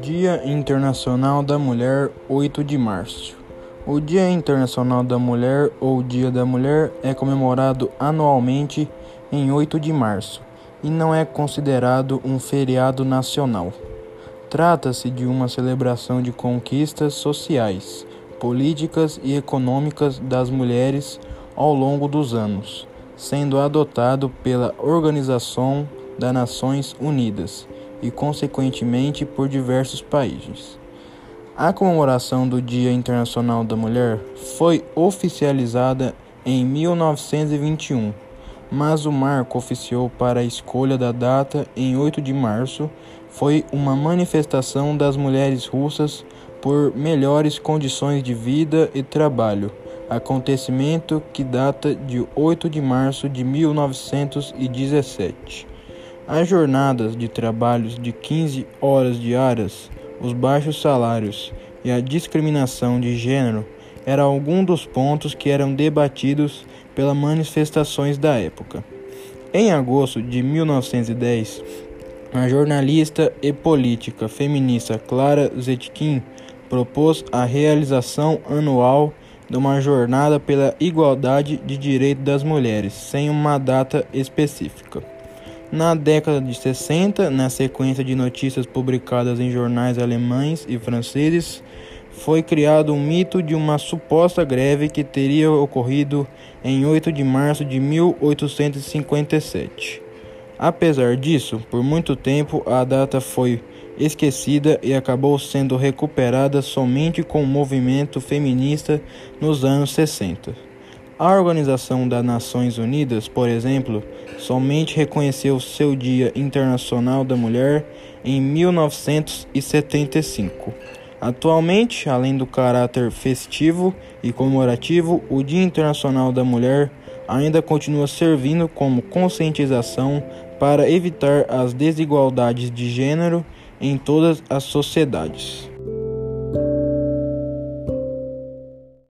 Dia Internacional da Mulher, 8 de março. O Dia Internacional da Mulher ou Dia da Mulher é comemorado anualmente em 8 de março e não é considerado um feriado nacional. Trata-se de uma celebração de conquistas sociais, políticas e econômicas das mulheres ao longo dos anos, sendo adotado pela Organização das Nações Unidas e, consequentemente, por diversos países. A comemoração do Dia Internacional da Mulher foi oficializada em 1921, mas o marco oficial para a escolha da data em 8 de março foi uma manifestação das mulheres russas por melhores condições de vida e trabalho, acontecimento que data de 8 de março de 1917. As jornadas de trabalhos de 15 horas diárias, os baixos salários e a discriminação de gênero eram alguns dos pontos que eram debatidos pelas manifestações da época. Em agosto de 1910, a jornalista e política feminista Clara Zetkin propôs a realização anual de uma jornada pela igualdade de direitos das mulheres, sem uma data específica. Na década de 60, na sequência de notícias publicadas em jornais alemães e franceses, foi criado um mito de uma suposta greve que teria ocorrido em 8 de março de 1857. Apesar disso, por muito tempo a data foi esquecida e acabou sendo recuperada somente com o movimento feminista nos anos 60. A Organização das Nações Unidas, por exemplo, somente reconheceu seu Dia Internacional da Mulher em 1975. Atualmente, além do caráter festivo e comemorativo, o Dia Internacional da Mulher ainda continua servindo como conscientização para evitar as desigualdades de gênero em todas as sociedades.